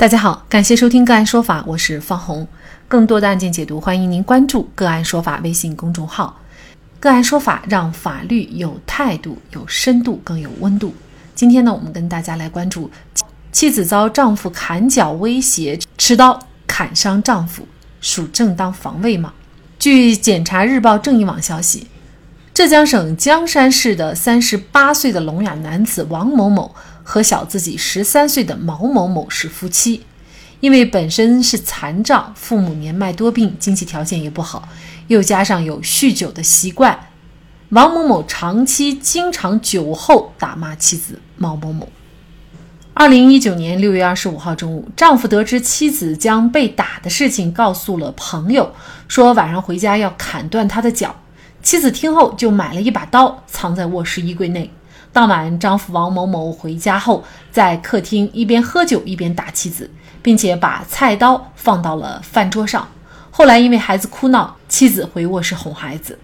大家好，感谢收听个案说法，我是方红。更多的案件解读，欢迎您关注个案说法微信公众号。个案说法让法律有态度、有深度、更有温度。今天呢，我们跟大家来关注妻子遭丈夫砍脚威胁，持刀砍伤丈夫，属正当防卫吗？据检察日报正义网消息，浙江省江山市的三十八岁的聋哑男子王某某。和小自己十三岁的毛某某是夫妻，因为本身是残障，父母年迈多病，经济条件也不好，又加上有酗酒的习惯，王某某长期经常酒后打骂妻子毛某某。二零一九年六月二十五号中午，丈夫得知妻子将被打的事情告诉了朋友，说晚上回家要砍断他的脚。妻子听后就买了一把刀，藏在卧室衣柜内。当晚，丈夫王某某回家后，在客厅一边喝酒一边打妻子，并且把菜刀放到了饭桌上。后来，因为孩子哭闹，妻子回卧室哄孩子，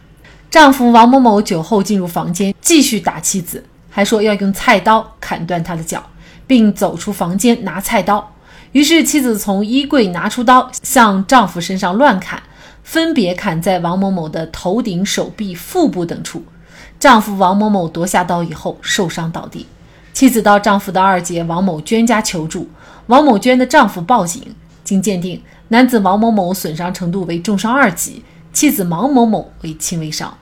丈夫王某某酒后进入房间继续打妻子，还说要用菜刀砍断她的脚，并走出房间拿菜刀。于是，妻子从衣柜拿出刀，向丈夫身上乱砍，分别砍在王某某的头顶、手臂、腹部等处。丈夫王某某夺下刀以后受伤倒地，妻子到丈夫的二姐王某娟家求助，王某娟的丈夫报警。经鉴定，男子王某某损伤程度为重伤二级，妻子毛某某为轻微伤。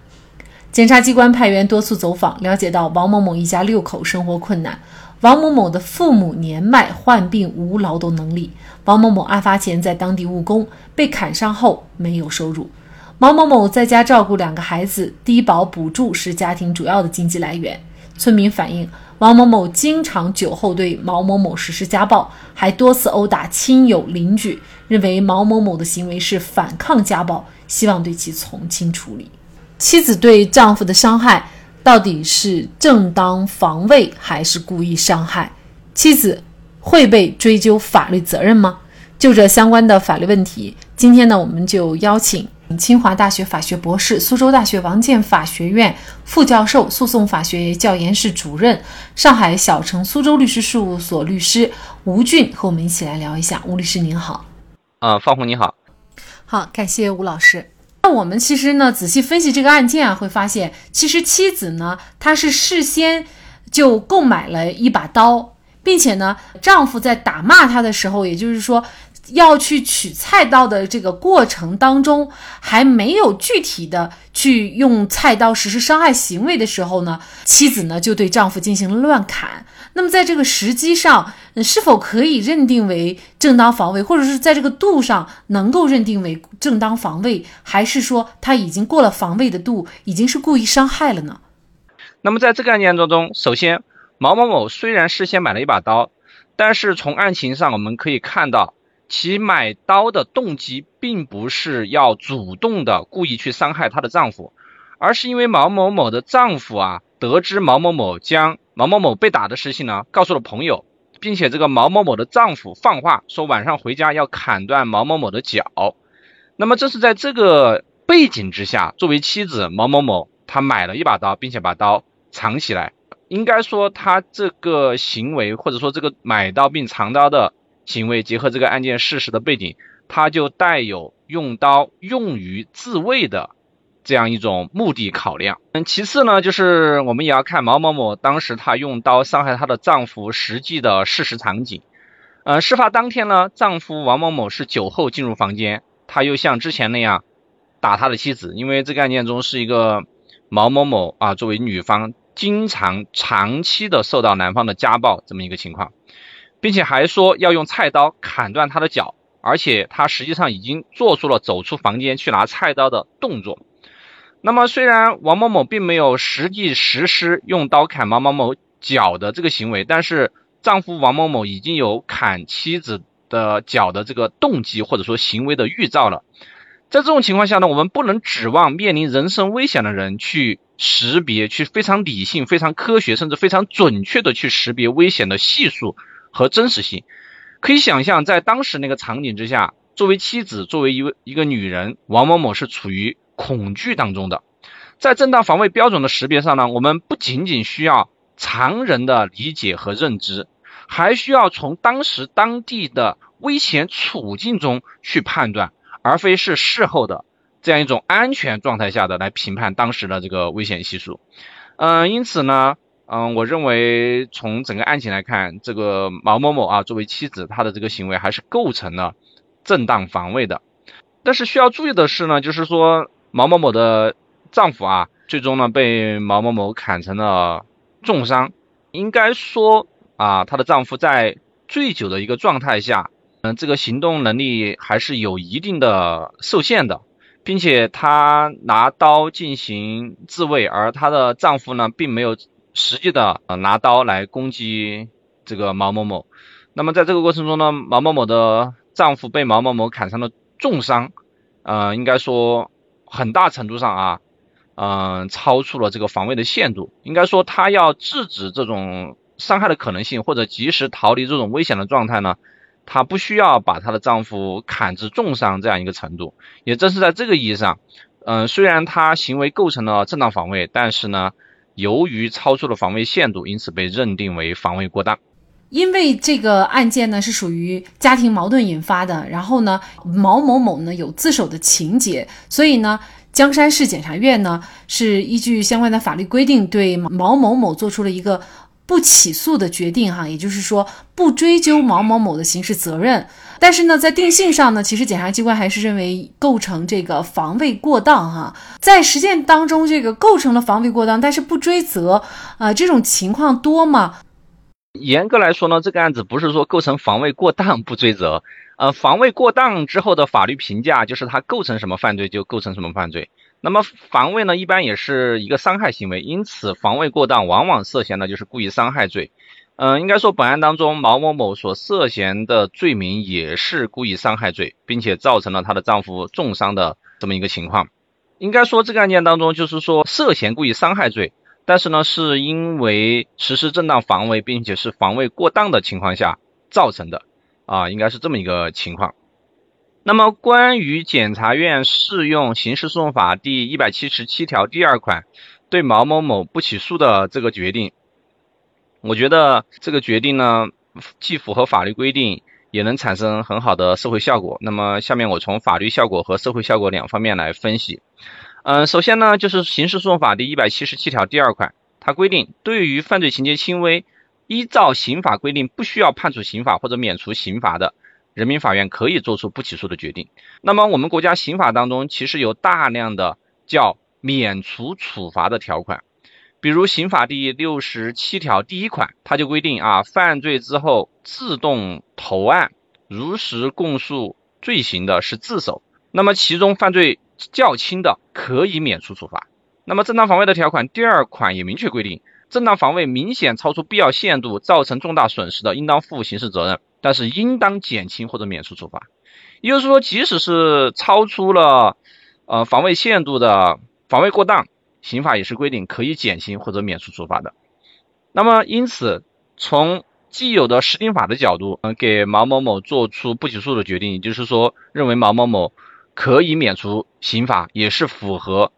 检察机关派员多次走访，了解到王某某一家六口生活困难，王某某的父母年迈患病无劳动能力，王某某案发前在当地务工，被砍伤后没有收入。毛某某在家照顾两个孩子，低保补助是家庭主要的经济来源。村民反映，王某某经常酒后对毛某某实施家暴，还多次殴打亲友邻居，认为毛某某的行为是反抗家暴，希望对其从轻处理。妻子对丈夫的伤害到底是正当防卫还是故意伤害？妻子会被追究法律责任吗？就这相关的法律问题，今天呢，我们就邀请。清华大学法学博士、苏州大学王建法学院副教授、诉讼法学教研室主任、上海小城苏州律师事务所律师吴俊和我们一起来聊一下。吴律师您好，啊，方红你好，好，感谢吴老师。那我们其实呢，仔细分析这个案件啊，会发现，其实妻子呢，她是事先就购买了一把刀，并且呢，丈夫在打骂她的时候，也就是说。要去取菜刀的这个过程当中，还没有具体的去用菜刀实施伤害行为的时候呢，妻子呢就对丈夫进行了乱砍。那么在这个时机上，是否可以认定为正当防卫，或者是在这个度上能够认定为正当防卫，还是说他已经过了防卫的度，已经是故意伤害了呢？那么在这个案件当中，首先毛某某虽然事先买了一把刀，但是从案情上我们可以看到。其买刀的动机并不是要主动的故意去伤害她的丈夫，而是因为毛某某的丈夫啊，得知毛某某将毛某某被打的事情呢，告诉了朋友，并且这个毛某某的丈夫放话说晚上回家要砍断毛某某的脚。那么这是在这个背景之下，作为妻子毛某某，她买了一把刀，并且把刀藏起来。应该说，她这个行为或者说这个买刀并藏刀的。行为结合这个案件事实的背景，他就带有用刀用于自卫的这样一种目的考量。嗯，其次呢，就是我们也要看毛某某当时她用刀伤害她的丈夫实际的事实场景。呃，事发当天呢，丈夫王某某是酒后进入房间，他又像之前那样打他的妻子，因为这个案件中是一个毛某某啊作为女方经常长期的受到男方的家暴这么一个情况。并且还说要用菜刀砍断他的脚，而且他实际上已经做出了走出房间去拿菜刀的动作。那么虽然王某某并没有实际实施用刀砍毛某某脚的这个行为，但是丈夫王某某已经有砍妻子的脚的这个动机或者说行为的预兆了。在这种情况下呢，我们不能指望面临人身危险的人去识别，去非常理性、非常科学，甚至非常准确的去识别危险的系数。和真实性，可以想象，在当时那个场景之下，作为妻子，作为一位一个女人，王某某是处于恐惧当中的。在正当防卫标准的识别上呢，我们不仅仅需要常人的理解和认知，还需要从当时当地的危险处境中去判断，而非是事后的这样一种安全状态下的来评判当时的这个危险系数。嗯，因此呢，嗯，我认为从整个案情来看，这个毛某某啊作为妻子，她的这个行为还是构成了正当防卫的。但是需要注意的是呢，就是说毛某某的丈夫啊，最终呢被毛某某砍成了重伤。应该说啊，她的丈夫在醉酒的一个状态下，嗯，这个行动能力还是有一定的受限的。并且她拿刀进行自卫，而她的丈夫呢，并没有实际的呃拿刀来攻击这个毛某某。那么在这个过程中呢，毛某某的丈夫被毛某某砍伤了重伤，呃，应该说很大程度上啊，嗯，超出了这个防卫的限度。应该说，他要制止这种伤害的可能性，或者及时逃离这种危险的状态呢。她不需要把她的丈夫砍至重伤这样一个程度，也正是在这个意义上，嗯，虽然她行为构成了正当防卫，但是呢，由于超出了防卫限度，因此被认定为防卫过当。因为这个案件呢是属于家庭矛盾引发的，然后呢，毛某某呢有自首的情节，所以呢，江山市检察院呢是依据相关的法律规定，对毛某某做出了一个。不起诉的决定，哈，也就是说不追究毛某某的刑事责任。但是呢，在定性上呢，其实检察机关还是认为构成这个防卫过当，哈，在实践当中，这个构成了防卫过当，但是不追责，啊，这种情况多吗？严格来说呢，这个案子不是说构成防卫过当不追责，呃，防卫过当之后的法律评价就是他构成什么犯罪就构成什么犯罪。那么防卫呢，一般也是一个伤害行为，因此防卫过当往往涉嫌的就是故意伤害罪。嗯，应该说本案当中毛某某所涉嫌的罪名也是故意伤害罪，并且造成了她的丈夫重伤的这么一个情况。应该说这个案件当中就是说涉嫌故意伤害罪，但是呢是因为实施正当防卫，并且是防卫过当的情况下造成的啊，应该是这么一个情况。那么，关于检察院适用《刑事诉讼法》第一百七十七条第二款对毛某某不起诉的这个决定，我觉得这个决定呢，既符合法律规定，也能产生很好的社会效果。那么，下面我从法律效果和社会效果两方面来分析。嗯，首先呢，就是《刑事诉讼法》第一百七十七条第二款，它规定，对于犯罪情节轻微，依照刑法规定不需要判处刑罚或者免除刑罚的。人民法院可以做出不起诉的决定。那么，我们国家刑法当中其实有大量的叫免除处罚的条款，比如刑法第六十七条第一款，它就规定啊，犯罪之后自动投案，如实供述罪行的是自首。那么，其中犯罪较轻的可以免除处罚。那么，正当防卫的条款第二款也明确规定，正当防卫明显超出必要限度，造成重大损失的，应当负刑事责任。但是应当减轻或者免除处罚，也就是说，即使是超出了呃防卫限度的防卫过当，刑法也是规定可以减轻或者免除处罚的。那么，因此从既有的实定法的角度，嗯，给毛某某做出不起诉的决定，也就是说，认为毛某某可以免除刑法，也是符合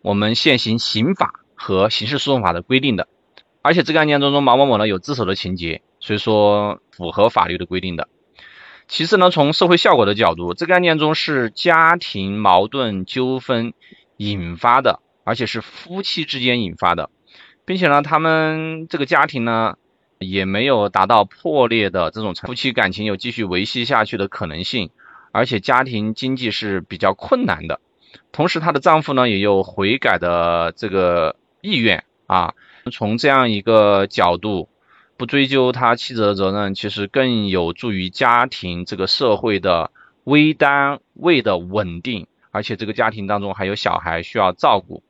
我们现行刑法和刑事诉讼法的规定的。而且这个案件当中，毛某某呢有自首的情节。所以说符合法律的规定的。其次呢，从社会效果的角度，这个案件中是家庭矛盾纠纷引发的，而且是夫妻之间引发的，并且呢，他们这个家庭呢也没有达到破裂的这种夫妻感情有继续维系下去的可能性，而且家庭经济是比较困难的。同时，她的丈夫呢也有悔改的这个意愿啊。从这样一个角度。不追究他妻子的责任，其实更有助于家庭这个社会的微单位的稳定，而且这个家庭当中还有小孩需要照顾。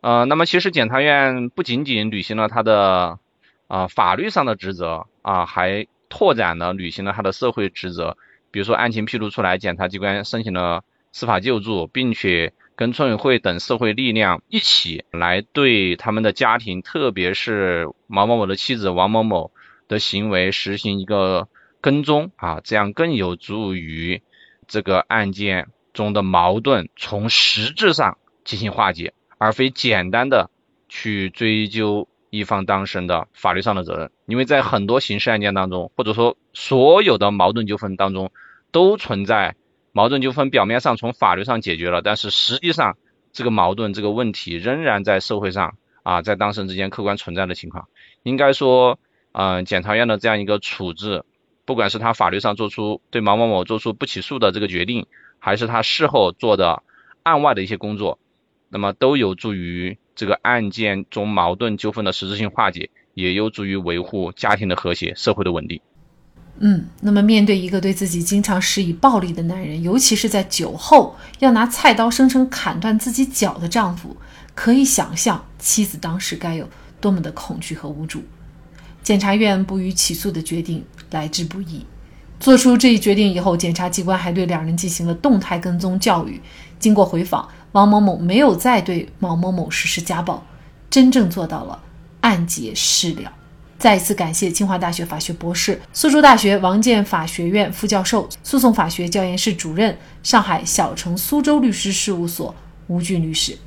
呃，那么其实检察院不仅仅履行了他的啊法律上的职责啊，还拓展了履行了他的社会职责。比如说案情披露出来，检察机关申请了司法救助，并且。跟村委会等社会力量一起来对他们的家庭，特别是毛某某的妻子王某某的行为实行一个跟踪啊，这样更有助于这个案件中的矛盾从实质上进行化解，而非简单的去追究一方当事人的法律上的责任，因为在很多刑事案件当中，或者说所有的矛盾纠纷当中，都存在矛盾纠纷表面上从法律上解决了，但是实际上这个矛盾这个问题仍然在社会上啊，在当事人之间客观存在的情况。应该说，嗯，检察院的这样一个处置，不管是他法律上做出对毛某某做出不起诉的这个决定，还是他事后做的案外的一些工作，那么都有助于。这个案件中矛盾纠纷的实质性化解，也有助于维护家庭的和谐、社会的稳定。嗯，那么面对一个对自己经常施以暴力的男人，尤其是在酒后要拿菜刀生生砍断自己脚的丈夫，可以想象妻子当时该有多么的恐惧和无助。检察院不予起诉的决定来之不易。做出这一决定以后，检察机关还对两人进行了动态跟踪教育。经过回访，王某某没有再对毛某某实施家暴，真正做到了案结事了。再一次感谢清华大学法学博士、苏州大学王建法学院副教授、诉讼法学教研室主任、上海小城苏州律师事务所吴俊律师。